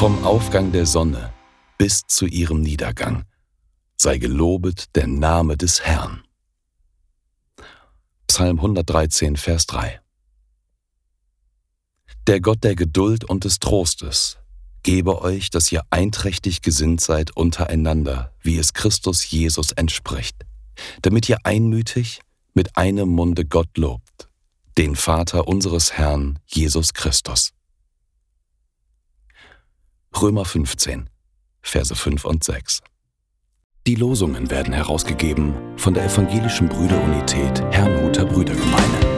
Vom Aufgang der Sonne bis zu ihrem Niedergang sei gelobet der Name des Herrn. Psalm 113, Vers 3 Der Gott der Geduld und des Trostes gebe euch, dass ihr einträchtig gesinnt seid untereinander, wie es Christus Jesus entspricht, damit ihr einmütig mit einem Munde Gott lobt, den Vater unseres Herrn Jesus Christus. Römer 15, Verse 5 und 6. Die Losungen werden herausgegeben von der Evangelischen Brüderunität Herrnhuter Brüdergemeine.